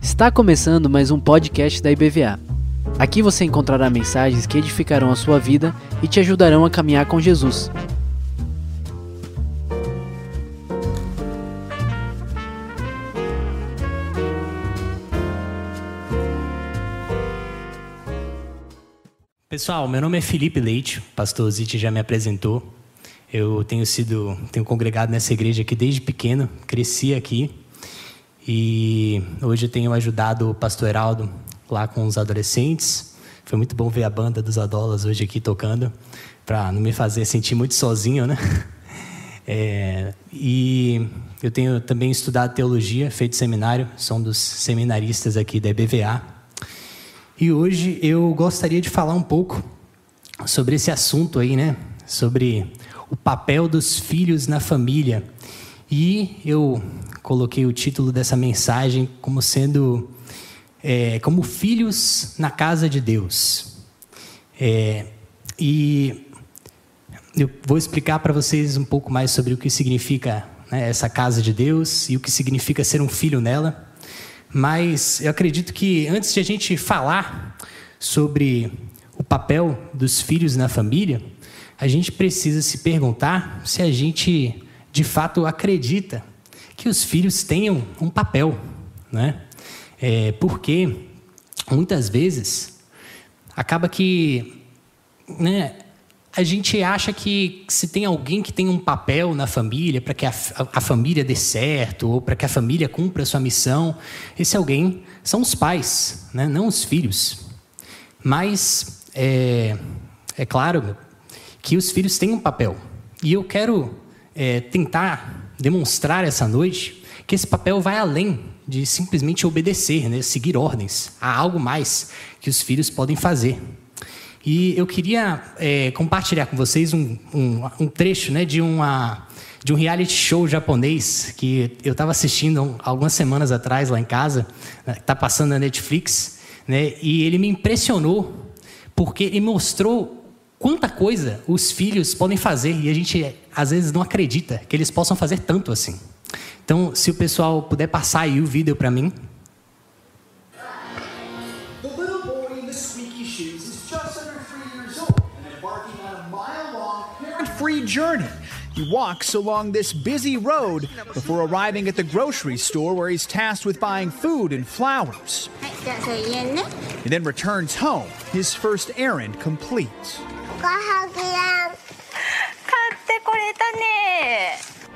Está começando mais um podcast da IBVA. Aqui você encontrará mensagens que edificarão a sua vida e te ajudarão a caminhar com Jesus. Pessoal, meu nome é Felipe Leite, pastor Zite já me apresentou. Eu tenho sido, tenho congregado nessa igreja aqui desde pequeno, cresci aqui e hoje eu tenho ajudado o pastor Heraldo lá com os adolescentes. Foi muito bom ver a banda dos Adolas hoje aqui tocando, para não me fazer sentir muito sozinho, né? É, e eu tenho também estudado teologia, feito seminário, sou um dos seminaristas aqui da EBVA. E hoje eu gostaria de falar um pouco sobre esse assunto aí, né? Sobre o papel dos filhos na família. E eu coloquei o título dessa mensagem como sendo é, como filhos na casa de Deus. É, e eu vou explicar para vocês um pouco mais sobre o que significa né, essa casa de Deus e o que significa ser um filho nela. Mas eu acredito que antes de a gente falar sobre o papel dos filhos na família, a gente precisa se perguntar se a gente de fato acredita que os filhos tenham um papel, né? É, porque muitas vezes acaba que né, a gente acha que se tem alguém que tem um papel na família para que a, a, família dê certo ou para que a família cumpra a sua missão, esse alguém são os pais, né? não os filhos. Mas é, é claro que os filhos têm um papel. E eu quero é, tentar demonstrar essa noite que esse papel vai além de simplesmente obedecer, né? seguir ordens. Há algo mais que os filhos podem fazer. E eu queria é, compartilhar com vocês um, um, um trecho né, de, uma, de um reality show japonês que eu estava assistindo algumas semanas atrás lá em casa, está né, passando na Netflix, né, e ele me impressionou porque ele mostrou quanta coisa os filhos podem fazer e a gente às vezes não acredita que eles possam fazer tanto assim. Então, se o pessoal puder passar aí o vídeo para mim. free journey. He walks along this busy road before arriving at the grocery store where he's tasked with buying food and flowers. He then returns home, his first errand complete.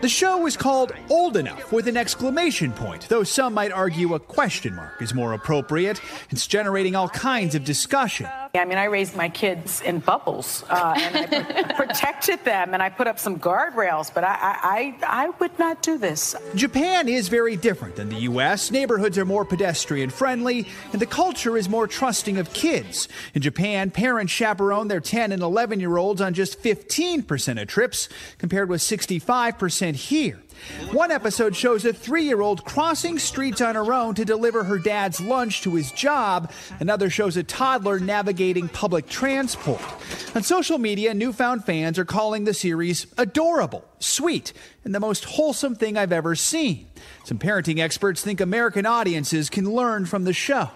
The show is called Old Enough with an exclamation point, though some might argue a question mark is more appropriate. It's generating all kinds of discussion. I mean, I raised my kids in bubbles, uh, and I protected them, and I put up some guardrails, but I, I, I would not do this. Japan is very different than the U.S. Neighborhoods are more pedestrian friendly, and the culture is more trusting of kids. In Japan, parents chaperone their 10 and 11 year olds on just 15% of trips, compared with 65% here. One episode shows a three year old crossing streets on her own to deliver her dad's lunch to his job. Another shows a toddler navigating public transport. On social media, newfound fans are calling the series adorable, sweet, and the most wholesome thing I've ever seen. Some parenting experts think American audiences can learn from the show.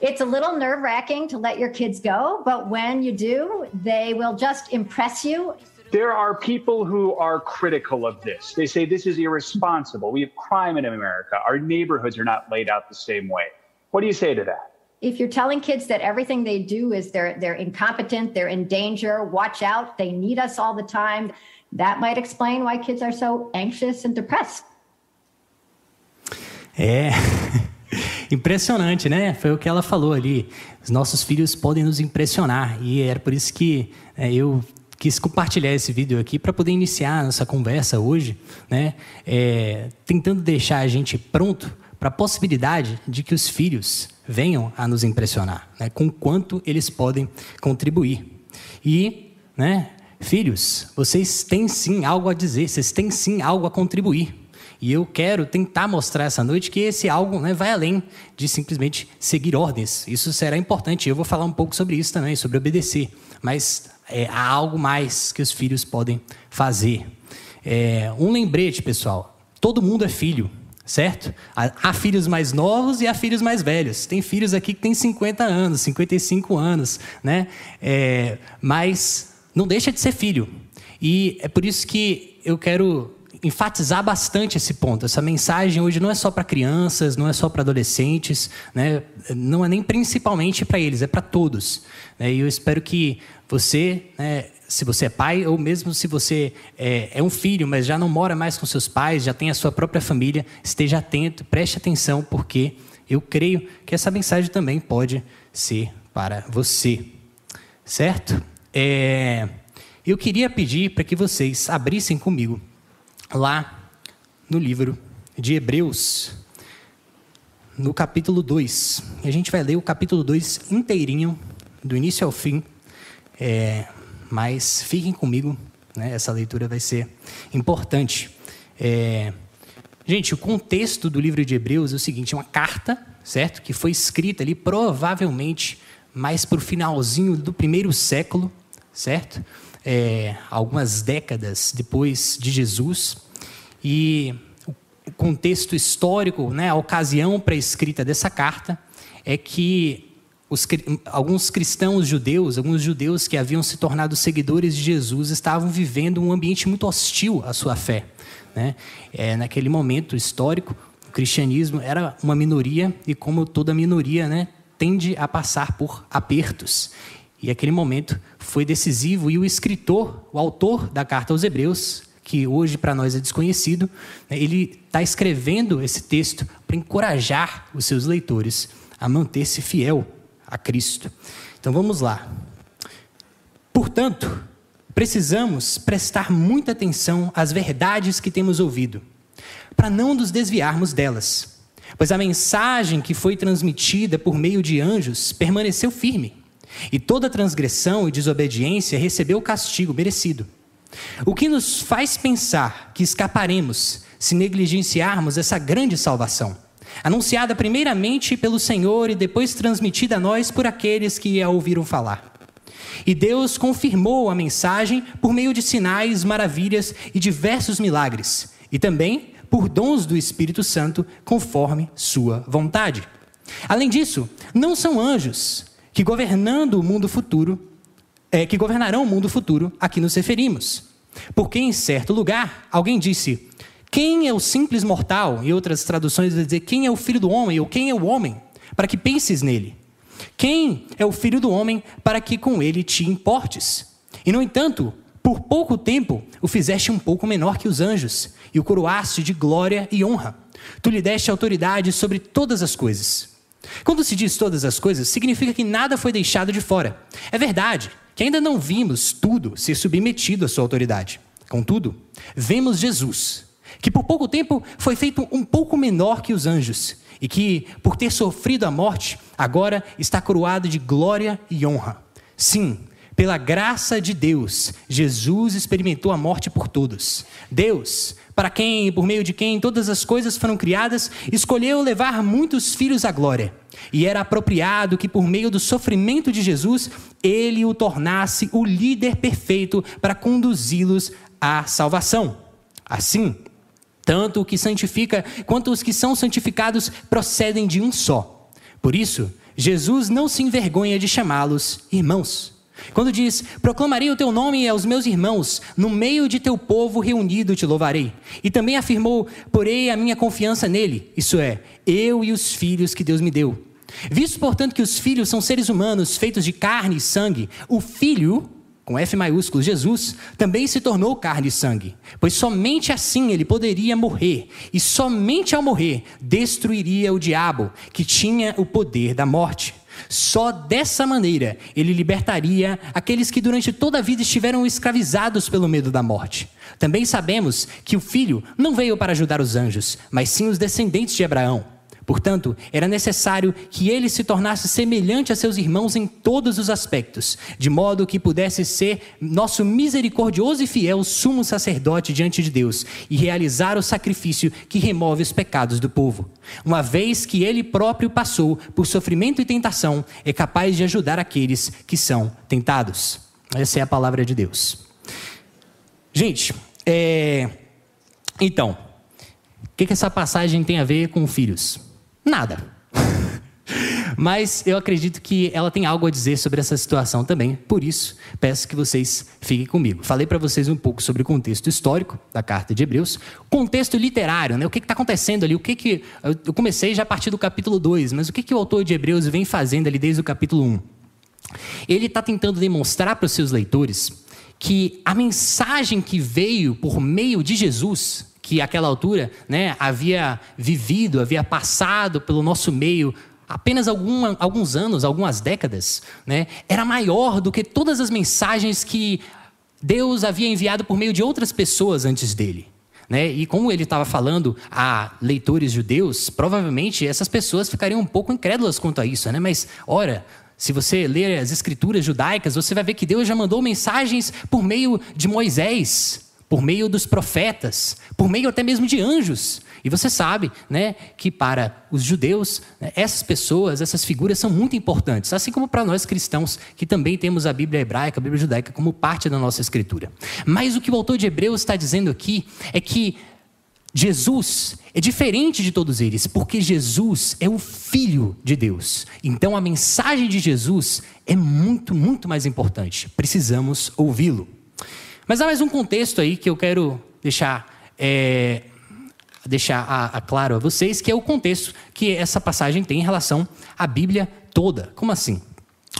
It's a little nerve wracking to let your kids go, but when you do, they will just impress you. There are people who are critical of this. They say this is irresponsible. We have crime in America. Our neighborhoods are not laid out the same way. What do you say to that? If you're telling kids that everything they do is they're they're incompetent, they're in danger, watch out, they need us all the time, that might explain why kids are so anxious and depressed. É impressionante, né? Foi o que ela falou ali. Os nossos filhos podem nos impressionar e era por isso que é, eu quis compartilhar esse vídeo aqui para poder iniciar nossa conversa hoje, né? É, tentando deixar a gente pronto para a possibilidade de que os filhos venham a nos impressionar, né? Com quanto eles podem contribuir. E, né? Filhos, vocês têm sim algo a dizer, vocês têm sim algo a contribuir. E eu quero tentar mostrar essa noite que esse algo né, vai além de simplesmente seguir ordens. Isso será importante. Eu vou falar um pouco sobre isso também, sobre obedecer. Mas é, há algo mais que os filhos podem fazer. É, um lembrete, pessoal. todo mundo é filho, certo? Há filhos mais novos e há filhos mais velhos. Tem filhos aqui que têm 50 anos, 55 anos, né? É, mas não deixa de ser filho. E é por isso que eu quero enfatizar bastante esse ponto. Essa mensagem hoje não é só para crianças, não é só para adolescentes, né? não é nem principalmente para eles, é para todos. Né? E eu espero que você, né, se você é pai, ou mesmo se você é, é, um filho, mas já não mora mais com seus pais, já tem a sua própria família, esteja atento, preste atenção, porque eu creio que essa mensagem também pode ser para você. Certo? É, eu queria pedir para que vocês abrissem comigo lá no livro de Hebreus, no capítulo 2. A gente vai ler o capítulo 2 inteirinho, do início ao fim. É, mas fiquem comigo, né? essa leitura vai ser importante. É, gente, o contexto do livro de Hebreus é o seguinte: é uma carta, certo? Que foi escrita ali provavelmente mais para o finalzinho do primeiro século, certo? É, algumas décadas depois de Jesus. E o contexto histórico, né, a ocasião a escrita dessa carta é que os, alguns cristãos judeus, alguns judeus que haviam se tornado seguidores de Jesus, estavam vivendo um ambiente muito hostil à sua fé. Né? É, naquele momento histórico, o cristianismo era uma minoria e, como toda minoria, né, tende a passar por apertos. E aquele momento foi decisivo e o escritor, o autor da carta aos Hebreus, que hoje para nós é desconhecido, né, ele está escrevendo esse texto para encorajar os seus leitores a manter-se fiel a Cristo. Então vamos lá. Portanto, precisamos prestar muita atenção às verdades que temos ouvido, para não nos desviarmos delas, pois a mensagem que foi transmitida por meio de anjos permaneceu firme, e toda transgressão e desobediência recebeu o castigo merecido. O que nos faz pensar que escaparemos se negligenciarmos essa grande salvação? anunciada primeiramente pelo Senhor e depois transmitida a nós por aqueles que a ouviram falar. E Deus confirmou a mensagem por meio de sinais, maravilhas e diversos milagres, e também por dons do Espírito Santo, conforme sua vontade. Além disso, não são anjos que governando o mundo futuro, é, que governarão o mundo futuro a que nos referimos. Porque em certo lugar alguém disse: quem é o simples mortal? Em outras traduções vai dizer quem é o filho do homem ou quem é o homem, para que penses nele. Quem é o filho do homem para que com ele te importes? E no entanto, por pouco tempo o fizeste um pouco menor que os anjos e o coroaste de glória e honra. Tu lhe deste autoridade sobre todas as coisas. Quando se diz todas as coisas, significa que nada foi deixado de fora. É verdade que ainda não vimos tudo ser submetido à sua autoridade. Contudo, vemos Jesus, que por pouco tempo foi feito um pouco menor que os anjos, e que, por ter sofrido a morte, agora está coroado de glória e honra. Sim, pela graça de Deus, Jesus experimentou a morte por todos. Deus, para quem, por meio de quem todas as coisas foram criadas, escolheu levar muitos filhos à glória. E era apropriado que, por meio do sofrimento de Jesus, ele o tornasse o líder perfeito para conduzi-los à salvação. Assim, tanto o que santifica quanto os que são santificados procedem de um só. Por isso, Jesus não se envergonha de chamá-los irmãos. Quando diz: Proclamarei o teu nome aos meus irmãos, no meio de teu povo reunido te louvarei. E também afirmou: Porei a minha confiança nele, isso é, eu e os filhos que Deus me deu. Visto, portanto, que os filhos são seres humanos feitos de carne e sangue, o filho com F maiúsculo, Jesus também se tornou carne e sangue, pois somente assim ele poderia morrer, e somente ao morrer destruiria o diabo, que tinha o poder da morte. Só dessa maneira ele libertaria aqueles que durante toda a vida estiveram escravizados pelo medo da morte. Também sabemos que o filho não veio para ajudar os anjos, mas sim os descendentes de Abraão. Portanto, era necessário que ele se tornasse semelhante a seus irmãos em todos os aspectos, de modo que pudesse ser nosso misericordioso e fiel sumo sacerdote diante de Deus e realizar o sacrifício que remove os pecados do povo. Uma vez que ele próprio passou por sofrimento e tentação, é capaz de ajudar aqueles que são tentados. Essa é a palavra de Deus. Gente, é... então, O que, que essa passagem tem a ver com filhos? Nada. Mas eu acredito que ela tem algo a dizer sobre essa situação também. Por isso, peço que vocês fiquem comigo. Falei para vocês um pouco sobre o contexto histórico da carta de Hebreus, contexto literário, né? O que está acontecendo ali? O que que eu comecei já a partir do capítulo 2, mas o que que o autor de Hebreus vem fazendo ali desde o capítulo 1? Ele está tentando demonstrar para os seus leitores que a mensagem que veio por meio de Jesus, que àquela altura né, havia vivido, havia passado pelo nosso meio apenas algum, alguns anos, algumas décadas, né, era maior do que todas as mensagens que Deus havia enviado por meio de outras pessoas antes dele. Né? E como ele estava falando a leitores judeus, provavelmente essas pessoas ficariam um pouco incrédulas quanto a isso. Né? Mas, ora, se você ler as escrituras judaicas, você vai ver que Deus já mandou mensagens por meio de Moisés, por meio dos profetas, por meio até mesmo de anjos. E você sabe né, que para os judeus, né, essas pessoas, essas figuras são muito importantes, assim como para nós cristãos, que também temos a Bíblia hebraica, a Bíblia judaica, como parte da nossa escritura. Mas o que o autor de Hebreus está dizendo aqui é que Jesus é diferente de todos eles, porque Jesus é o Filho de Deus. Então a mensagem de Jesus é muito, muito mais importante. Precisamos ouvi-lo. Mas há mais um contexto aí que eu quero deixar é, deixar a, a claro a vocês, que é o contexto que essa passagem tem em relação à Bíblia toda. Como assim?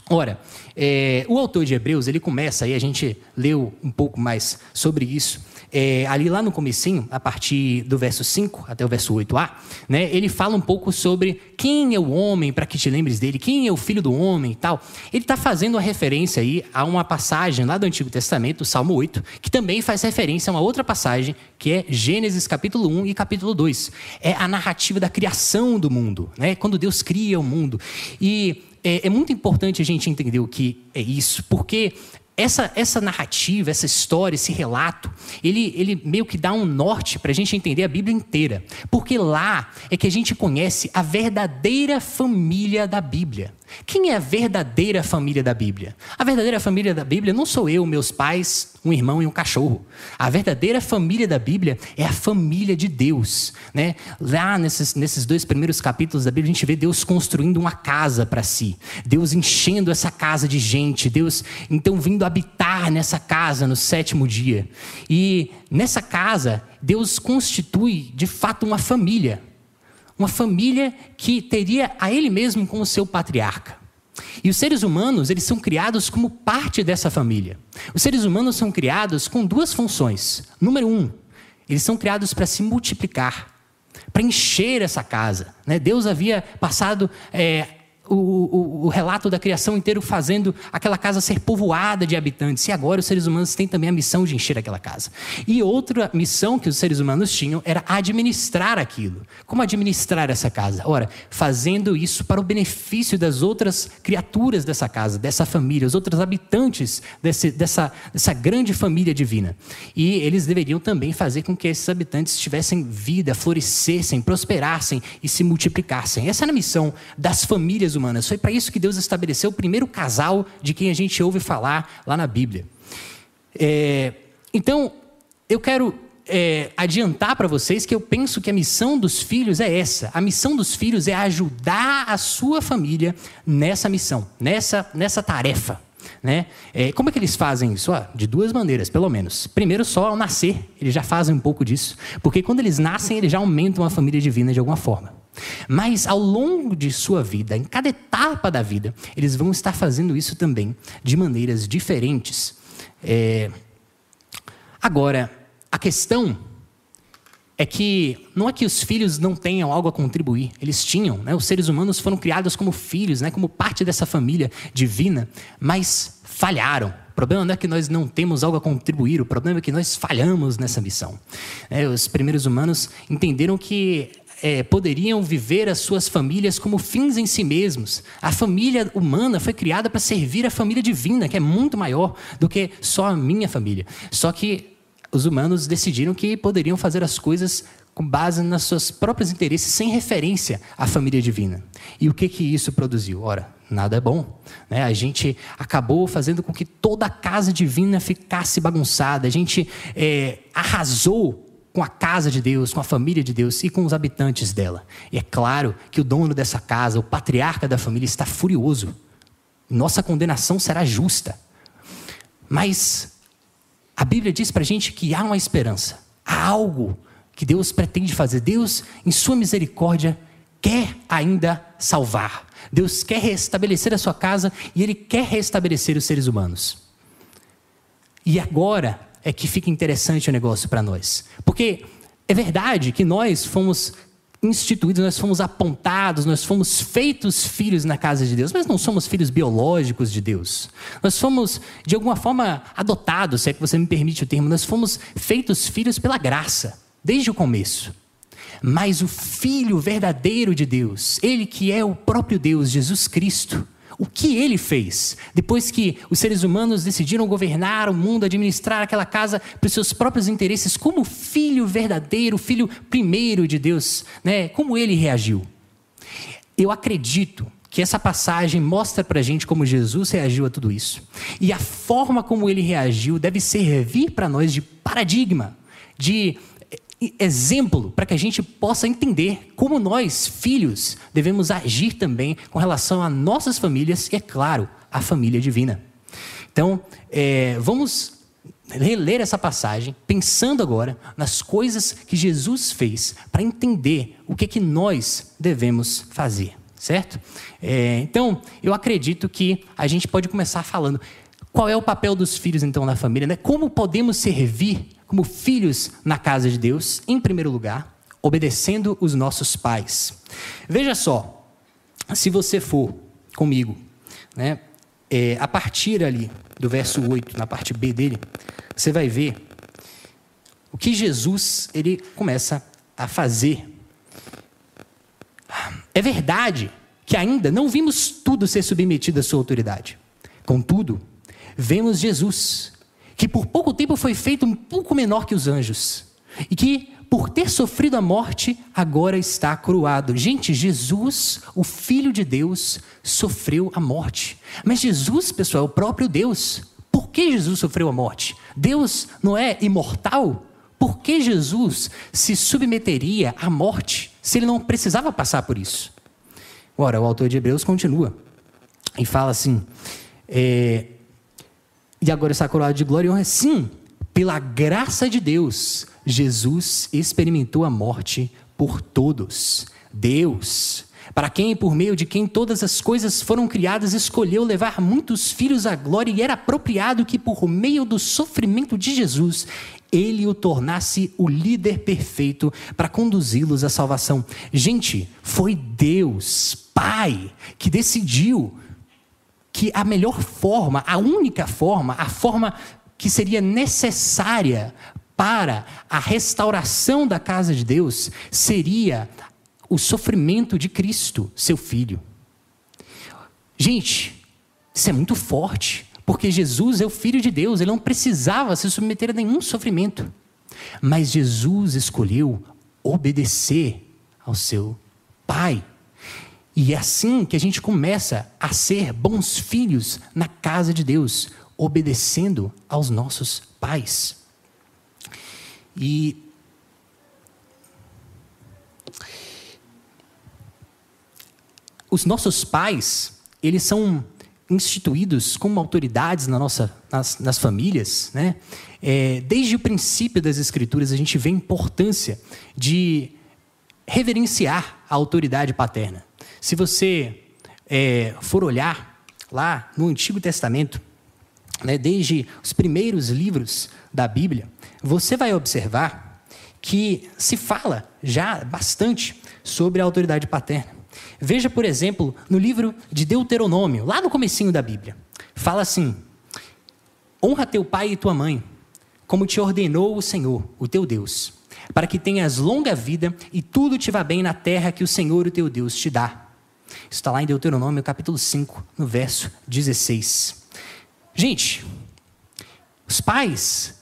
Ora, é, o autor de Hebreus, ele começa, aí a gente leu um pouco mais sobre isso, é, ali lá no comecinho, a partir do verso 5 até o verso 8a, né, ele fala um pouco sobre quem é o homem, para que te lembres dele, quem é o filho do homem e tal. Ele está fazendo uma referência aí a uma passagem lá do Antigo Testamento, Salmo 8, que também faz referência a uma outra passagem, que é Gênesis capítulo 1 e capítulo 2. É a narrativa da criação do mundo, né, quando Deus cria o mundo. E é, é muito importante a gente entender o que é isso, porque essa, essa narrativa, essa história, esse relato, ele, ele meio que dá um norte para a gente entender a Bíblia inteira. Porque lá é que a gente conhece a verdadeira família da Bíblia. Quem é a verdadeira família da Bíblia? A verdadeira família da Bíblia não sou eu, meus pais, um irmão e um cachorro. A verdadeira família da Bíblia é a família de Deus. Né? Lá nesses, nesses dois primeiros capítulos da Bíblia, a gente vê Deus construindo uma casa para si. Deus enchendo essa casa de gente. Deus então vindo habitar nessa casa no sétimo dia. E nessa casa, Deus constitui de fato uma família uma família que teria a ele mesmo como seu patriarca. E os seres humanos, eles são criados como parte dessa família. Os seres humanos são criados com duas funções. Número um, eles são criados para se multiplicar, para encher essa casa. Né? Deus havia passado é, o, o, o, relato da criação inteiro fazendo aquela casa ser povoada de habitantes. E agora os seres humanos têm também a missão de encher aquela casa. E outra missão que os seres humanos tinham era administrar aquilo. Como administrar essa casa? Ora, fazendo isso para o benefício das outras criaturas dessa casa, dessa família, os outros habitantes desse, dessa, dessa grande família divina. E eles deveriam também fazer com que esses habitantes tivessem vida, florescessem, prosperassem e se multiplicassem. Essa era a missão das famílias humanas. Foi para isso que Deus estabeleceu o primeiro casal de quem a gente ouve falar lá na Bíblia. É, então, eu quero é, adiantar para vocês que eu penso que a missão dos filhos é essa. A missão dos filhos é ajudar a sua família nessa missão, nessa, nessa tarefa. Né? É, como é que eles fazem isso? Ah, de duas maneiras, pelo menos. Primeiro, só ao nascer, eles já fazem um pouco disso. Porque quando eles nascem, eles já aumentam a família divina de alguma forma. Mas ao longo de sua vida, em cada etapa da vida, eles vão estar fazendo isso também de maneiras diferentes. É... Agora, a questão é que não é que os filhos não tenham algo a contribuir, eles tinham, né? os seres humanos foram criados como filhos, né? como parte dessa família divina, mas falharam. O problema não é que nós não temos algo a contribuir, o problema é que nós falhamos nessa missão. É, os primeiros humanos entenderam que é, poderiam viver as suas famílias como fins em si mesmos. A família humana foi criada para servir a família divina, que é muito maior do que só a minha família. Só que os humanos decidiram que poderiam fazer as coisas com base nos seus próprios interesses, sem referência à família divina. E o que que isso produziu? Ora, nada é bom. Né? A gente acabou fazendo com que toda a casa divina ficasse bagunçada. A gente é, arrasou com a casa de Deus, com a família de Deus e com os habitantes dela. E é claro que o dono dessa casa, o patriarca da família, está furioso. Nossa condenação será justa. Mas a Bíblia diz para a gente que há uma esperança, há algo que Deus pretende fazer. Deus, em Sua misericórdia, quer ainda salvar. Deus quer restabelecer a sua casa e Ele quer restabelecer os seres humanos. E agora é que fica interessante o negócio para nós. Porque é verdade que nós fomos instituídos, nós fomos apontados, nós fomos feitos filhos na casa de Deus, mas não somos filhos biológicos de Deus. Nós fomos, de alguma forma, adotados, se é que você me permite o termo, nós fomos feitos filhos pela graça, desde o começo. Mas o Filho verdadeiro de Deus, ele que é o próprio Deus, Jesus Cristo, o que ele fez depois que os seres humanos decidiram governar o mundo, administrar aquela casa para os seus próprios interesses, como filho verdadeiro, filho primeiro de Deus, né? Como ele reagiu? Eu acredito que essa passagem mostra para a gente como Jesus reagiu a tudo isso. E a forma como ele reagiu deve servir para nós de paradigma, de exemplo para que a gente possa entender como nós, filhos, devemos agir também com relação a nossas famílias e, é claro, a família divina. Então, é, vamos reler essa passagem, pensando agora nas coisas que Jesus fez para entender o que, que nós devemos fazer, certo? É, então, eu acredito que a gente pode começar falando qual é o papel dos filhos, então, na família, né? Como podemos servir como filhos na casa de Deus, em primeiro lugar, obedecendo os nossos pais. Veja só, se você for comigo, né, é, a partir ali do verso 8, na parte B dele, você vai ver o que Jesus ele começa a fazer. É verdade que ainda não vimos tudo ser submetido à sua autoridade. Contudo, vemos Jesus que por pouco tempo foi feito um pouco menor que os anjos, e que, por ter sofrido a morte, agora está cruado. Gente, Jesus, o Filho de Deus, sofreu a morte. Mas Jesus, pessoal, é o próprio Deus. Por que Jesus sofreu a morte? Deus não é imortal? Por que Jesus se submeteria à morte se ele não precisava passar por isso? Ora, o autor de Hebreus continua e fala assim: é, e agora está coroado de glória e honra. Sim, pela graça de Deus, Jesus experimentou a morte por todos. Deus, para quem por meio de quem todas as coisas foram criadas, escolheu levar muitos filhos à glória e era apropriado que por meio do sofrimento de Jesus ele o tornasse o líder perfeito para conduzi-los à salvação. Gente, foi Deus, Pai, que decidiu que a melhor forma, a única forma, a forma que seria necessária para a restauração da casa de Deus seria o sofrimento de Cristo, seu filho. Gente, isso é muito forte, porque Jesus é o filho de Deus, ele não precisava se submeter a nenhum sofrimento. Mas Jesus escolheu obedecer ao seu Pai. E é assim que a gente começa a ser bons filhos na casa de Deus, obedecendo aos nossos pais. E os nossos pais, eles são instituídos como autoridades na nossa, nas, nas famílias, né? É, desde o princípio das Escrituras, a gente vê a importância de reverenciar a autoridade paterna. Se você é, for olhar lá no Antigo Testamento, né, desde os primeiros livros da Bíblia, você vai observar que se fala já bastante sobre a autoridade paterna. Veja, por exemplo, no livro de Deuteronômio, lá no comecinho da Bíblia, fala assim: Honra teu pai e tua mãe, como te ordenou o Senhor, o teu Deus, para que tenhas longa vida e tudo te vá bem na terra que o Senhor, o teu Deus, te dá. Isso está lá em Deuteronômio, capítulo 5, no verso 16. Gente, os pais,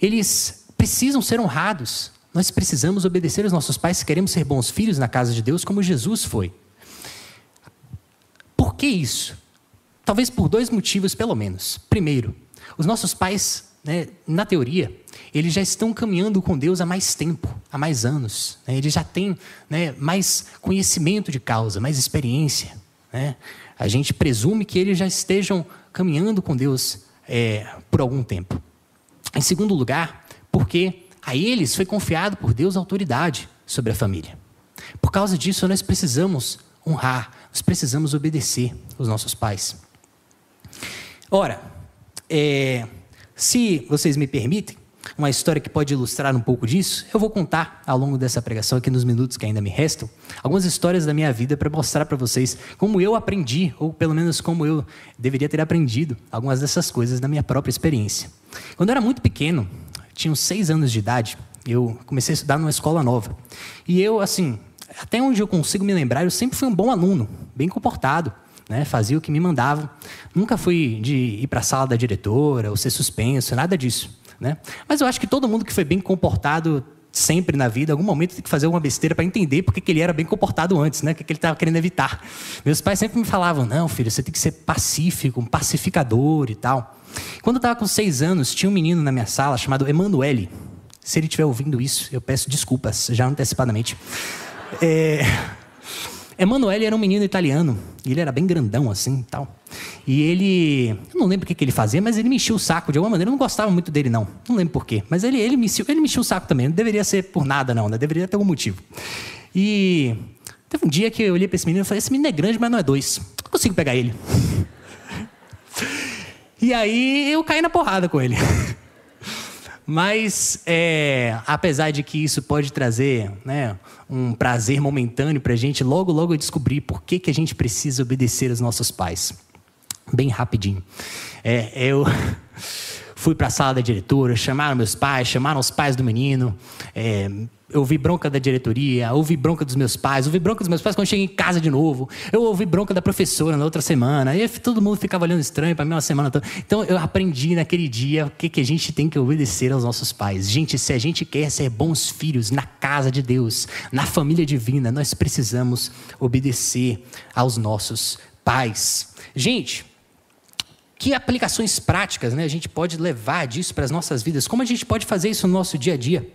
eles precisam ser honrados. Nós precisamos obedecer aos nossos pais se queremos ser bons filhos na casa de Deus, como Jesus foi. Por que isso? Talvez por dois motivos, pelo menos. Primeiro, os nossos pais né, na teoria, eles já estão caminhando com Deus há mais tempo, há mais anos. Né? Eles já têm né, mais conhecimento de causa, mais experiência. Né? A gente presume que eles já estejam caminhando com Deus é, por algum tempo. Em segundo lugar, porque a eles foi confiado por Deus a autoridade sobre a família. Por causa disso, nós precisamos honrar, nós precisamos obedecer os nossos pais. Ora, é, se vocês me permitem, uma história que pode ilustrar um pouco disso, eu vou contar ao longo dessa pregação, aqui nos minutos que ainda me restam, algumas histórias da minha vida para mostrar para vocês como eu aprendi, ou pelo menos como eu deveria ter aprendido algumas dessas coisas na minha própria experiência. Quando eu era muito pequeno, tinha uns seis anos de idade, eu comecei a estudar numa escola nova. E eu, assim, até onde eu consigo me lembrar, eu sempre fui um bom aluno, bem comportado. Né, fazia o que me mandavam. Nunca fui de ir para a sala da diretora ou ser suspenso, nada disso. Né? Mas eu acho que todo mundo que foi bem comportado sempre na vida, em algum momento tem que fazer uma besteira para entender porque que ele era bem comportado antes, né? O que, que ele estava querendo evitar. Meus pais sempre me falavam: não, filho, você tem que ser pacífico, um pacificador e tal. Quando eu estava com seis anos, tinha um menino na minha sala chamado Emanuele. Se ele estiver ouvindo isso, eu peço desculpas já antecipadamente. É... Emanuele era um menino italiano, ele era bem grandão assim tal. E ele, eu não lembro o que, que ele fazia, mas ele me enchia o saco de alguma maneira. Eu não gostava muito dele, não. Não lembro porquê. Mas ele, ele, me, ele me enchia o saco também. Não deveria ser por nada, não, né? Deveria ter algum motivo. E teve um dia que eu olhei para esse menino e falei: esse menino é grande, mas não é dois. Não consigo pegar ele. e aí eu caí na porrada com ele. Mas, é, apesar de que isso pode trazer né, um prazer momentâneo para a gente, logo, logo eu descobri por que, que a gente precisa obedecer aos nossos pais. Bem rapidinho. É, eu fui para a sala da diretora, chamaram meus pais, chamaram os pais do menino. É, eu ouvi bronca da diretoria, ouvi bronca dos meus pais, ouvi bronca dos meus pais quando cheguei em casa de novo. Eu ouvi bronca da professora na outra semana. E todo mundo ficava olhando estranho para mim uma semana toda. Então eu aprendi naquele dia o que, que a gente tem que obedecer aos nossos pais. Gente, se a gente quer ser bons filhos na casa de Deus, na família divina, nós precisamos obedecer aos nossos pais. Gente, que aplicações práticas né, a gente pode levar disso para as nossas vidas? Como a gente pode fazer isso no nosso dia a dia?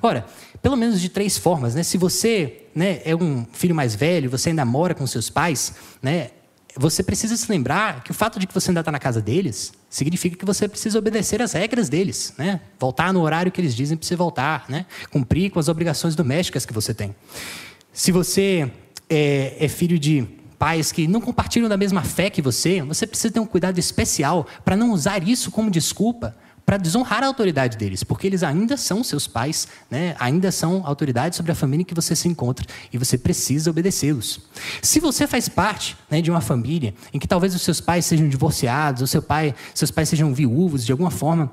Ora, pelo menos de três formas. Né? Se você né, é um filho mais velho, você ainda mora com seus pais, né, você precisa se lembrar que o fato de que você ainda está na casa deles significa que você precisa obedecer às regras deles, né? Voltar no horário que eles dizem para você voltar, né? Cumprir com as obrigações domésticas que você tem. Se você é, é filho de pais que não compartilham da mesma fé que você, você precisa ter um cuidado especial para não usar isso como desculpa para desonrar a autoridade deles, porque eles ainda são seus pais, né? ainda são autoridades sobre a família em que você se encontra e você precisa obedecê-los. Se você faz parte né, de uma família em que talvez os seus pais sejam divorciados, ou seu pai, seus pais sejam viúvos de alguma forma,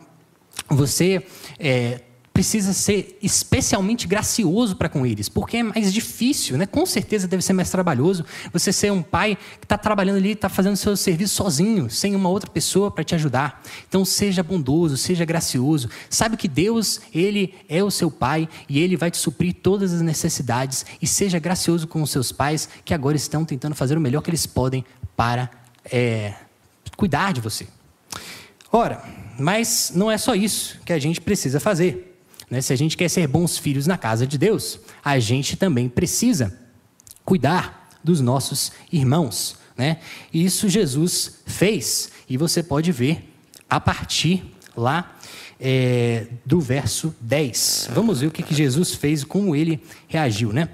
você é, precisa ser especialmente gracioso para com eles, porque é mais difícil, né? Com certeza deve ser mais trabalhoso você ser um pai que está trabalhando ali, está fazendo seu serviço sozinho, sem uma outra pessoa para te ajudar. Então seja bondoso, seja gracioso. Sabe que Deus, ele é o seu pai e ele vai te suprir todas as necessidades e seja gracioso com os seus pais que agora estão tentando fazer o melhor que eles podem para é, cuidar de você. Ora, mas não é só isso que a gente precisa fazer. Né? Se a gente quer ser bons filhos na casa de Deus, a gente também precisa cuidar dos nossos irmãos. Né? Isso Jesus fez, e você pode ver a partir lá é, do verso 10. Vamos ver o que, que Jesus fez como ele reagiu. Né?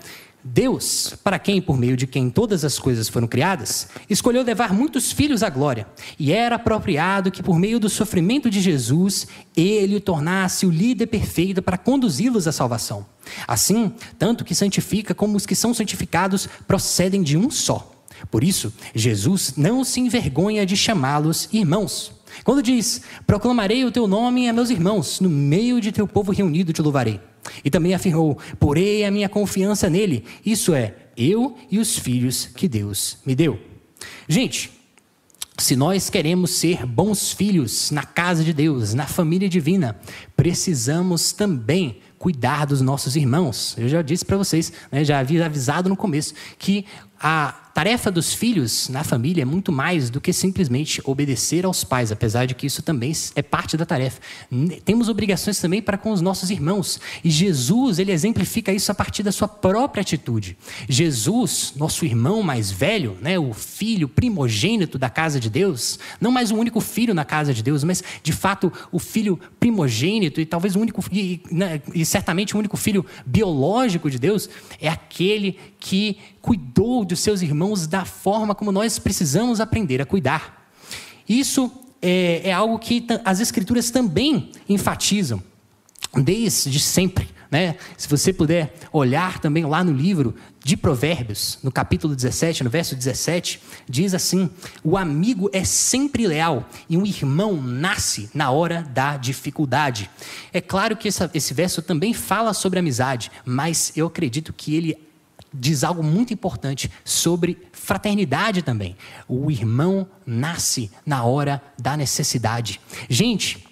Deus, para quem por meio de quem todas as coisas foram criadas, escolheu levar muitos filhos à glória, e era apropriado que por meio do sofrimento de Jesus, ele o tornasse o líder perfeito para conduzi-los à salvação. Assim, tanto que santifica como os que são santificados procedem de um só. Por isso, Jesus não se envergonha de chamá-los irmãos. Quando diz: Proclamarei o teu nome a meus irmãos, no meio de teu povo reunido te louvarei. E também afirmou: Porei a minha confiança nele, isso é, eu e os filhos que Deus me deu. Gente, se nós queremos ser bons filhos na casa de Deus, na família divina, precisamos também cuidar dos nossos irmãos. Eu já disse para vocês, né, já havia avisado no começo, que a tarefa dos filhos na família é muito mais do que simplesmente obedecer aos pais, apesar de que isso também é parte da tarefa. Temos obrigações também para com os nossos irmãos. E Jesus, ele exemplifica isso a partir da sua própria atitude. Jesus, nosso irmão mais velho, né, o filho primogênito da casa de Deus, não mais o único filho na casa de Deus, mas de fato o filho primogênito e talvez o único e, né, e certamente o único filho biológico de Deus, é aquele que cuidou dos seus irmãos da forma como nós precisamos aprender a cuidar. Isso é, é algo que as Escrituras também enfatizam, desde sempre. Né? Se você puder olhar também lá no livro de Provérbios, no capítulo 17, no verso 17, diz assim: O amigo é sempre leal e um irmão nasce na hora da dificuldade. É claro que essa, esse verso também fala sobre amizade, mas eu acredito que ele diz algo muito importante sobre fraternidade também. O irmão nasce na hora da necessidade. Gente,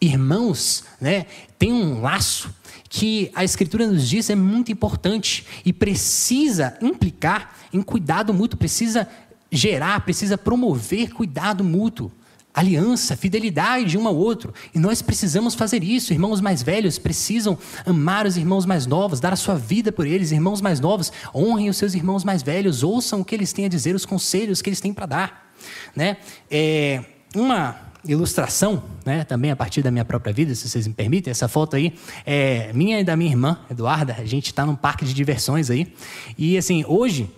irmãos, né, tem um laço que a Escritura nos diz é muito importante e precisa implicar em cuidado mútuo, precisa gerar, precisa promover cuidado mútuo aliança, fidelidade um ao outro. E nós precisamos fazer isso. Irmãos mais velhos precisam amar os irmãos mais novos, dar a sua vida por eles. Irmãos mais novos, honrem os seus irmãos mais velhos, ouçam o que eles têm a dizer, os conselhos que eles têm para dar. Né? É, uma ilustração, né, também a partir da minha própria vida, se vocês me permitem, essa foto aí é minha e da minha irmã, Eduarda. A gente está num parque de diversões aí. E assim, hoje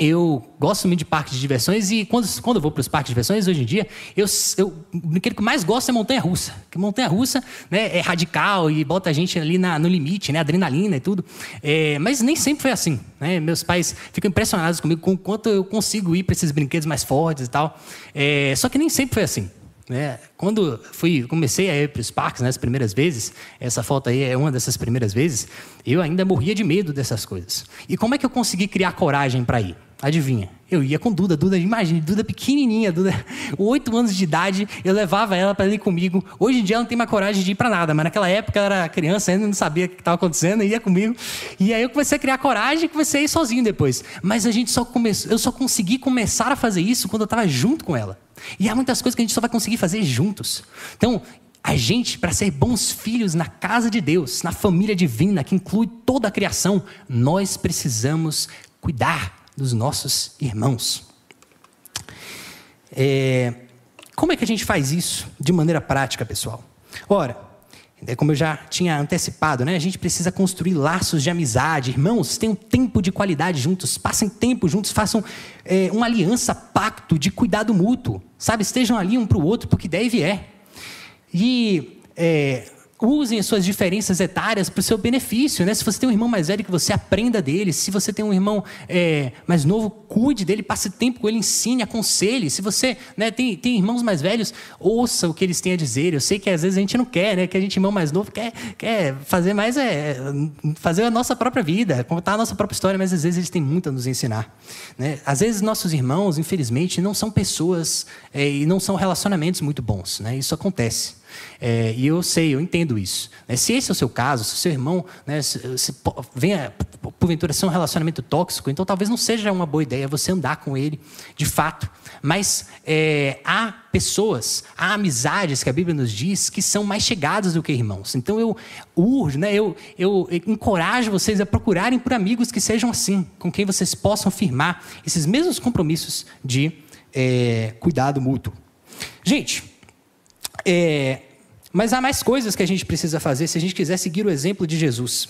eu gosto muito de parques de diversões e quando, quando eu vou para os parques de diversões, hoje em dia, eu, eu, o brinquedo que mais gosto é montanha-russa. Porque montanha-russa né, é radical e bota a gente ali na, no limite, né, adrenalina e tudo. É, mas nem sempre foi assim. Né? Meus pais ficam impressionados comigo com o quanto eu consigo ir para esses brinquedos mais fortes e tal. É, só que nem sempre foi assim. Né? Quando fui, comecei a ir para os parques, né, as primeiras vezes, essa foto aí é uma dessas primeiras vezes, eu ainda morria de medo dessas coisas. E como é que eu consegui criar coragem para ir? Adivinha? Eu ia com Duda, Duda, imagine, Duda pequenininha, Duda, oito anos de idade, eu levava ela para ir comigo. Hoje em dia ela não tem mais coragem de ir para nada, mas naquela época ela era criança, ainda não sabia o que estava acontecendo, ia comigo. E aí eu comecei a criar coragem e comecei a ir sozinho depois. Mas a gente só começou, eu só consegui começar a fazer isso quando eu estava junto com ela. E há muitas coisas que a gente só vai conseguir fazer juntos. Então, a gente, para ser bons filhos na casa de Deus, na família divina, que inclui toda a criação, nós precisamos cuidar dos nossos irmãos. É, como é que a gente faz isso de maneira prática, pessoal? Ora, é como eu já tinha antecipado, né? A gente precisa construir laços de amizade. Irmãos, tenham tempo de qualidade juntos, passem tempo juntos, façam é, uma aliança, pacto de cuidado mútuo. Sabe? Estejam ali um para o outro, porque deve é. E é, usem as suas diferenças etárias para o seu benefício. Né? Se você tem um irmão mais velho, que você aprenda dele. Se você tem um irmão é, mais novo, cuide dele, passe tempo com ele, ensine, aconselhe. Se você né, tem, tem irmãos mais velhos, ouça o que eles têm a dizer. Eu sei que às vezes a gente não quer, né? que a gente, irmão mais novo, quer, quer fazer mais é, fazer a nossa própria vida, contar a nossa própria história, mas às vezes eles têm muito a nos ensinar. Né? Às vezes nossos irmãos, infelizmente, não são pessoas é, e não são relacionamentos muito bons. Né? Isso acontece. É, e eu sei, eu entendo isso. Né? Se esse é o seu caso, se o seu irmão né, se, se porventura, ser um relacionamento tóxico, então talvez não seja uma boa ideia você andar com ele de fato. Mas é, há pessoas, há amizades que a Bíblia nos diz que são mais chegadas do que irmãos. Então eu urjo, né, eu, eu encorajo vocês a procurarem por amigos que sejam assim, com quem vocês possam firmar esses mesmos compromissos de é, cuidado mútuo. Gente, é, mas há mais coisas que a gente precisa fazer se a gente quiser seguir o exemplo de Jesus.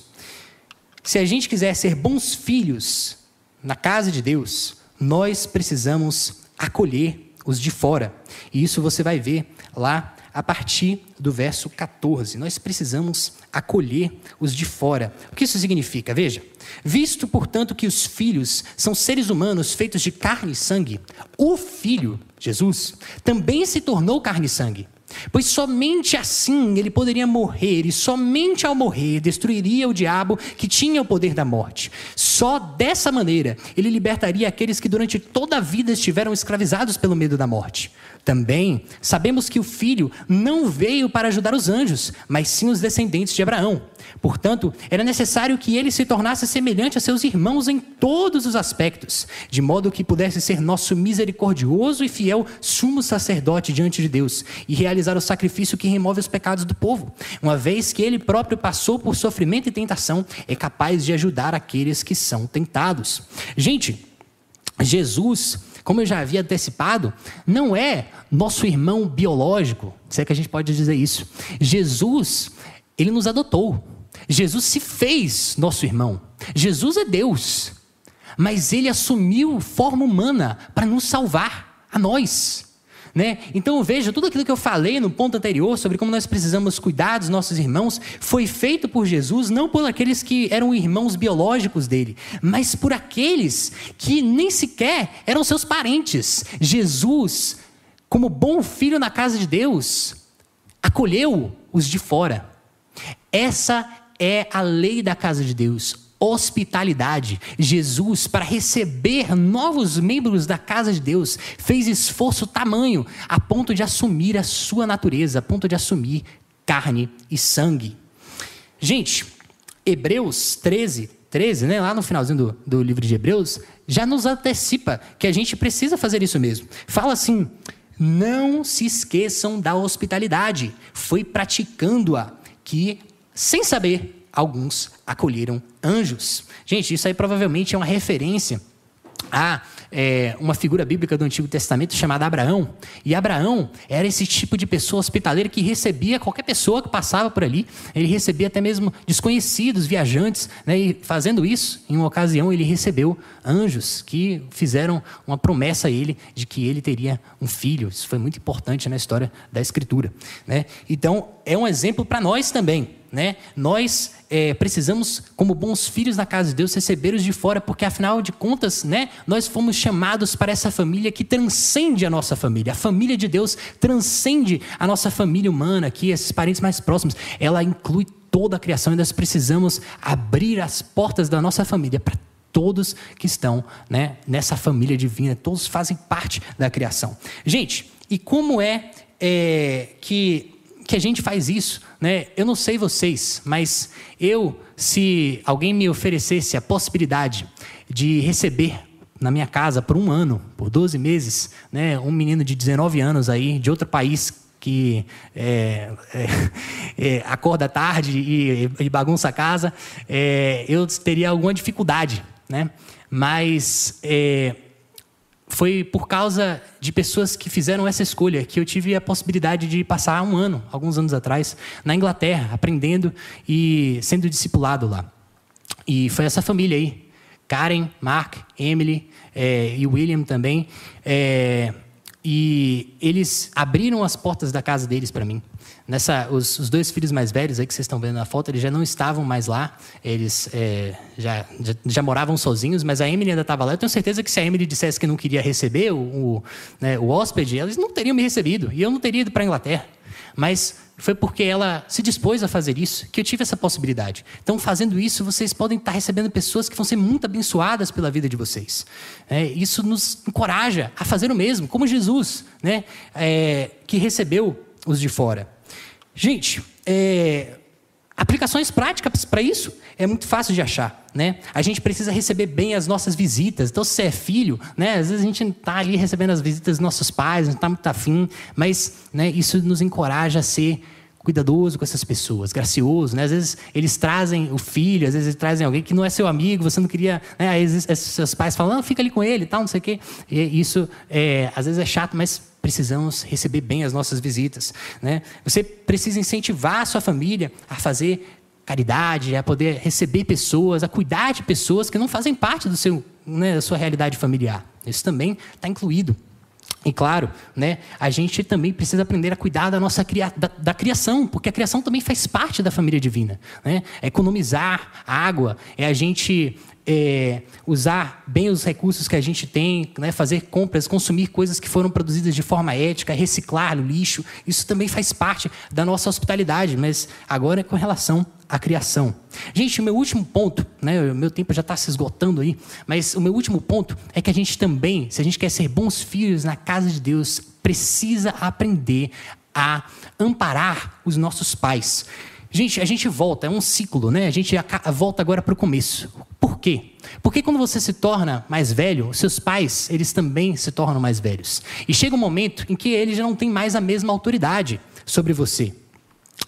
Se a gente quiser ser bons filhos na casa de Deus, nós precisamos acolher os de fora. E isso você vai ver lá a partir do verso 14. Nós precisamos acolher os de fora. O que isso significa? Veja. Visto, portanto, que os filhos são seres humanos feitos de carne e sangue, o Filho, Jesus, também se tornou carne e sangue. Pois somente assim ele poderia morrer, e somente ao morrer destruiria o diabo que tinha o poder da morte. Só dessa maneira ele libertaria aqueles que durante toda a vida estiveram escravizados pelo medo da morte. Também sabemos que o filho não veio para ajudar os anjos, mas sim os descendentes de Abraão. Portanto, era necessário que ele se tornasse semelhante a seus irmãos em todos os aspectos, de modo que pudesse ser nosso misericordioso e fiel sumo sacerdote diante de Deus e realizar o sacrifício que remove os pecados do povo. Uma vez que ele próprio passou por sofrimento e tentação, é capaz de ajudar aqueles que são tentados. Gente, Jesus, como eu já havia antecipado, não é nosso irmão biológico, se é que a gente pode dizer isso. Jesus, ele nos adotou. Jesus se fez nosso irmão. Jesus é Deus. Mas ele assumiu forma humana para nos salvar, a nós. Né? Então veja, tudo aquilo que eu falei no ponto anterior sobre como nós precisamos cuidar dos nossos irmãos foi feito por Jesus, não por aqueles que eram irmãos biológicos dele, mas por aqueles que nem sequer eram seus parentes. Jesus, como bom filho na casa de Deus, acolheu os de fora. Essa é a lei da casa de Deus hospitalidade. Jesus, para receber novos membros da casa de Deus, fez esforço tamanho a ponto de assumir a sua natureza, a ponto de assumir carne e sangue. Gente, Hebreus 13, 13, né, lá no finalzinho do, do livro de Hebreus, já nos antecipa que a gente precisa fazer isso mesmo. Fala assim: não se esqueçam da hospitalidade, foi praticando-a que, sem saber, alguns acolheram anjos. Gente, isso aí provavelmente é uma referência a é, uma figura bíblica do Antigo Testamento chamada Abraão. E Abraão era esse tipo de pessoa hospitaleira que recebia qualquer pessoa que passava por ali. Ele recebia até mesmo desconhecidos, viajantes. Né? E fazendo isso, em uma ocasião, ele recebeu anjos que fizeram uma promessa a ele de que ele teria um filho. Isso foi muito importante na história da Escritura. Né? Então, é um exemplo para nós também. Né? Nós é, precisamos, como bons filhos da casa de Deus, receber os de fora, porque afinal de contas, né, nós fomos chamados para essa família que transcende a nossa família. A família de Deus transcende a nossa família humana aqui, esses parentes mais próximos. Ela inclui toda a criação e nós precisamos abrir as portas da nossa família para todos que estão né, nessa família divina, todos fazem parte da criação. Gente, e como é, é que que a gente faz isso, né? Eu não sei vocês, mas eu, se alguém me oferecesse a possibilidade de receber na minha casa por um ano, por 12 meses, né? Um menino de 19 anos aí, de outro país que é, é, é, acorda tarde e, e, bagunça a casa, é, eu teria alguma dificuldade, né? Mas é, foi por causa de pessoas que fizeram essa escolha que eu tive a possibilidade de passar um ano, alguns anos atrás, na Inglaterra, aprendendo e sendo discipulado lá. E foi essa família aí, Karen, Mark, Emily é, e William também. É, e eles abriram as portas da casa deles para mim. Nessa, os, os, dois filhos mais velhos aí que vocês estão vendo na foto, eles já não estavam mais lá, eles é, já, já, já, moravam sozinhos, mas a Emily ainda estava lá. Eu tenho certeza que se a Emily dissesse que não queria receber o, o, né, o hóspede, eles não teriam me recebido e eu não teria ido para a Inglaterra. Mas foi porque ela se dispôs a fazer isso que eu tive essa possibilidade. Então, fazendo isso, vocês podem estar recebendo pessoas que vão ser muito abençoadas pela vida de vocês. É, isso nos encoraja a fazer o mesmo, como Jesus, né, é, que recebeu os de fora. Gente, é, aplicações práticas para isso é muito fácil de achar, né? A gente precisa receber bem as nossas visitas. Então, se você é filho, né? Às vezes a gente está ali recebendo as visitas dos nossos pais, não está muito afim, mas né, isso nos encoraja a ser cuidadoso com essas pessoas, gracioso, né? Às vezes eles trazem o filho, às vezes eles trazem alguém que não é seu amigo, você não queria, né? Às vezes seus pais falam, não, fica ali com ele, tal, não sei o quê. E isso, é, às vezes é chato, mas precisamos receber bem as nossas visitas, né? Você precisa incentivar a sua família a fazer caridade, a poder receber pessoas, a cuidar de pessoas que não fazem parte do seu, né, da sua realidade familiar. Isso também está incluído e claro, né, a gente também precisa aprender a cuidar da nossa cria da, da, criação, porque a criação também faz parte da família divina. Né? É economizar água, é a gente é, usar bem os recursos que a gente tem, né, fazer compras, consumir coisas que foram produzidas de forma ética, reciclar o lixo, isso também faz parte da nossa hospitalidade, mas agora é com relação à criação. Gente, o meu último ponto, né, o meu tempo já está se esgotando aí, mas o meu último ponto é que a gente também, se a gente quer ser bons filhos na casa de Deus, precisa aprender a amparar os nossos pais. Gente, a gente volta, é um ciclo, né? A gente volta agora para o começo. Por quê? Porque quando você se torna mais velho, seus pais, eles também se tornam mais velhos. E chega um momento em que eles já não têm mais a mesma autoridade sobre você.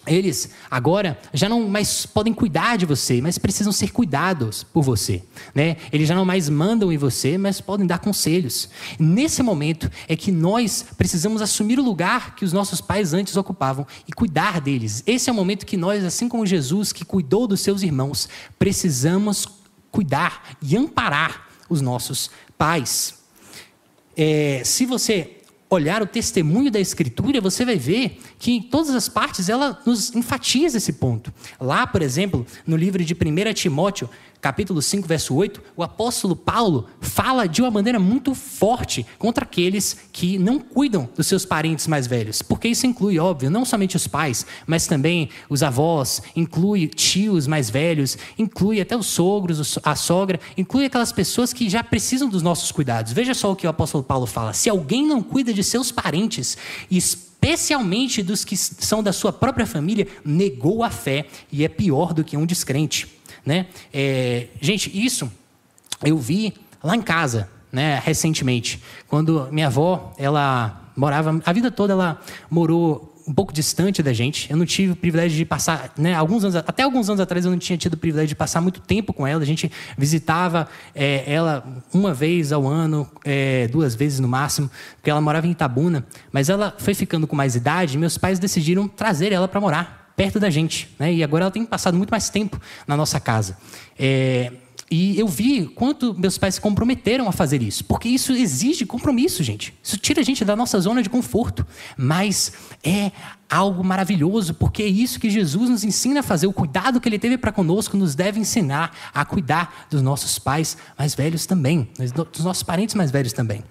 Eles agora já não mais podem cuidar de você, mas precisam ser cuidados por você. Né? Eles já não mais mandam em você, mas podem dar conselhos. Nesse momento é que nós precisamos assumir o lugar que os nossos pais antes ocupavam e cuidar deles. Esse é o momento que nós, assim como Jesus, que cuidou dos seus irmãos, precisamos cuidar e amparar os nossos pais. É, se você olhar o testemunho da Escritura, você vai ver que em todas as partes ela nos enfatiza esse ponto. Lá, por exemplo, no livro de 1 Timóteo, capítulo 5, verso 8, o apóstolo Paulo fala de uma maneira muito forte contra aqueles que não cuidam dos seus parentes mais velhos. Porque isso inclui, óbvio, não somente os pais, mas também os avós, inclui tios mais velhos, inclui até os sogros, a sogra, inclui aquelas pessoas que já precisam dos nossos cuidados. Veja só o que o apóstolo Paulo fala: se alguém não cuida de seus parentes, especialmente dos que são da sua própria família, negou a fé e é pior do que um descrente. Né? É, gente, isso eu vi lá em casa, né, recentemente, quando minha avó, ela morava a vida toda ela morou um pouco distante da gente. Eu não tive o privilégio de passar, né, alguns anos, até alguns anos atrás eu não tinha tido o privilégio de passar muito tempo com ela. A gente visitava é, ela uma vez ao ano, é, duas vezes no máximo, porque ela morava em Itabuna. Mas ela foi ficando com mais idade. E meus pais decidiram trazer ela para morar perto da gente. Né? E agora ela tem passado muito mais tempo na nossa casa. É, e eu vi quanto meus pais se comprometeram a fazer isso, porque isso exige compromisso, gente. Isso tira a gente da nossa zona de conforto, mas é algo maravilhoso, porque é isso que Jesus nos ensina a fazer. O cuidado que ele teve para conosco nos deve ensinar a cuidar dos nossos pais mais velhos também, dos nossos parentes mais velhos também.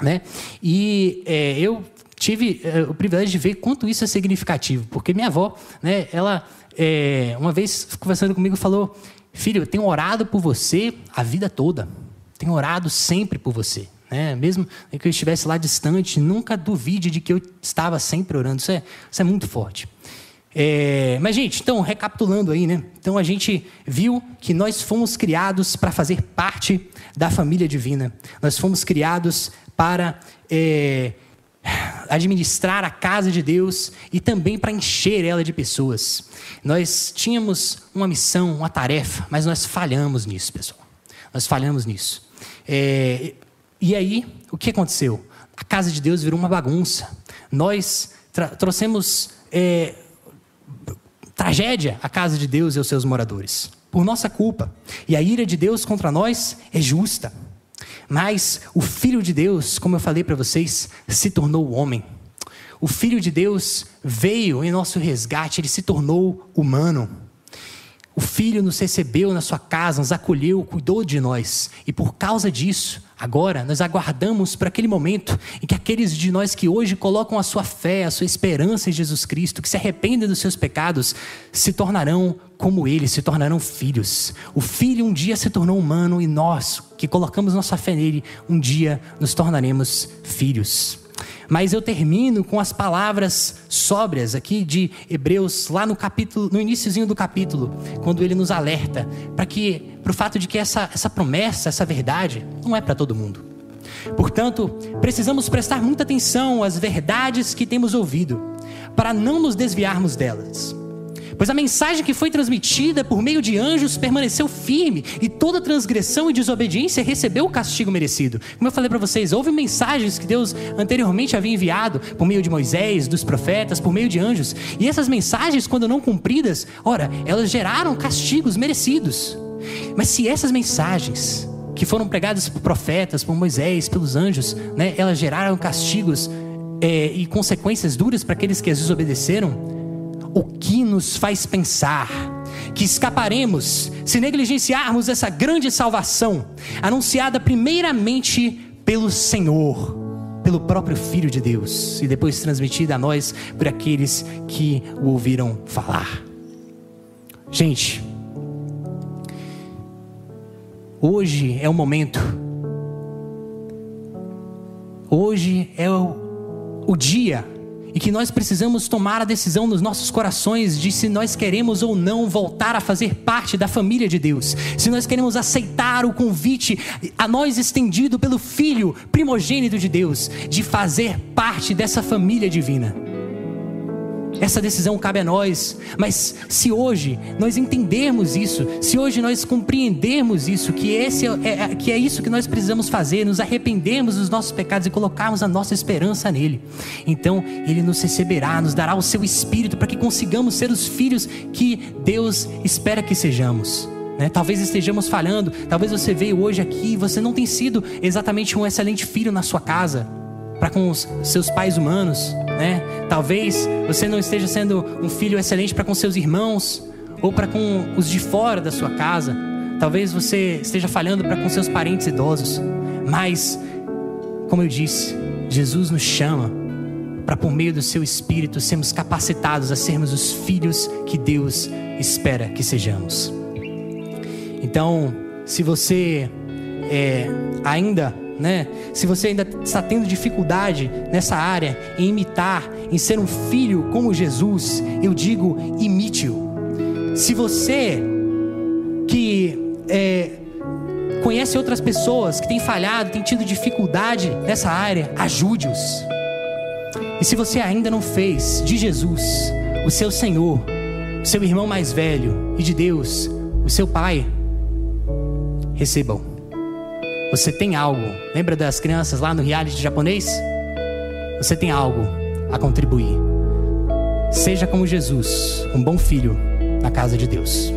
Né? E é, eu tive é, o privilégio de ver quanto isso é significativo, porque minha avó, né, ela é, uma vez conversando comigo falou: Filho, eu tenho orado por você a vida toda, tenho orado sempre por você. Né? Mesmo que eu estivesse lá distante, nunca duvide de que eu estava sempre orando. Isso é, isso é muito forte. É, mas, gente, então, recapitulando aí, né? Então, a gente viu que nós fomos criados para fazer parte da família divina. Nós fomos criados para é, administrar a casa de Deus e também para encher ela de pessoas. Nós tínhamos uma missão, uma tarefa, mas nós falhamos nisso, pessoal. Nós falhamos nisso. É, e aí, o que aconteceu? A casa de Deus virou uma bagunça. Nós trouxemos é, tragédia à casa de Deus e aos seus moradores, por nossa culpa. E a ira de Deus contra nós é justa. Mas o Filho de Deus, como eu falei para vocês, se tornou homem. O Filho de Deus veio em nosso resgate, ele se tornou humano. O Filho nos recebeu na sua casa, nos acolheu, cuidou de nós. E por causa disso, agora nós aguardamos para aquele momento em que aqueles de nós que hoje colocam a sua fé, a sua esperança em Jesus Cristo, que se arrependem dos seus pecados, se tornarão como ele, se tornarão filhos. O Filho um dia se tornou humano e nós, que colocamos nossa fé nele, um dia nos tornaremos filhos. Mas eu termino com as palavras sóbrias aqui de Hebreus, lá no capítulo, no iníciozinho do capítulo, quando ele nos alerta para que, para o fato de que essa, essa promessa, essa verdade, não é para todo mundo. Portanto, precisamos prestar muita atenção às verdades que temos ouvido, para não nos desviarmos delas. Pois a mensagem que foi transmitida por meio de anjos permaneceu firme, e toda transgressão e desobediência recebeu o castigo merecido. Como eu falei para vocês, houve mensagens que Deus anteriormente havia enviado por meio de Moisés, dos profetas, por meio de anjos, e essas mensagens, quando não cumpridas, ora, elas geraram castigos merecidos. Mas se essas mensagens que foram pregadas por profetas, por Moisés, pelos anjos, né, elas geraram castigos é, e consequências duras para aqueles que as desobedeceram, o que nos faz pensar que escaparemos se negligenciarmos essa grande salvação, anunciada primeiramente pelo Senhor, pelo próprio Filho de Deus, e depois transmitida a nós por aqueles que o ouviram falar. Gente, hoje é o momento, hoje é o, o dia e que nós precisamos tomar a decisão nos nossos corações de se nós queremos ou não voltar a fazer parte da família de Deus, se nós queremos aceitar o convite a nós estendido pelo Filho primogênito de Deus, de fazer parte dessa família divina. Essa decisão cabe a nós, mas se hoje nós entendermos isso, se hoje nós compreendermos isso, que, esse é, é, que é isso que nós precisamos fazer, nos arrependermos dos nossos pecados e colocarmos a nossa esperança nele, então Ele nos receberá, nos dará o seu Espírito para que consigamos ser os filhos que Deus espera que sejamos. Né? Talvez estejamos falhando, talvez você veio hoje aqui e você não tem sido exatamente um excelente filho na sua casa, para com os seus pais humanos, né? Talvez você não esteja sendo um filho excelente para com seus irmãos ou para com os de fora da sua casa. Talvez você esteja falhando para com seus parentes idosos. Mas, como eu disse, Jesus nos chama para por meio do seu espírito sermos capacitados a sermos os filhos que Deus espera que sejamos. Então, se você é, ainda né? Se você ainda está tendo dificuldade nessa área em imitar, em ser um filho como Jesus, eu digo imite-o. Se você que é, conhece outras pessoas que têm falhado, têm tido dificuldade nessa área, ajude-os. E se você ainda não fez de Jesus o seu Senhor, o seu irmão mais velho e de Deus o seu Pai, recebam. Você tem algo. Lembra das crianças lá no reality japonês? Você tem algo a contribuir. Seja como Jesus, um bom filho na casa de Deus.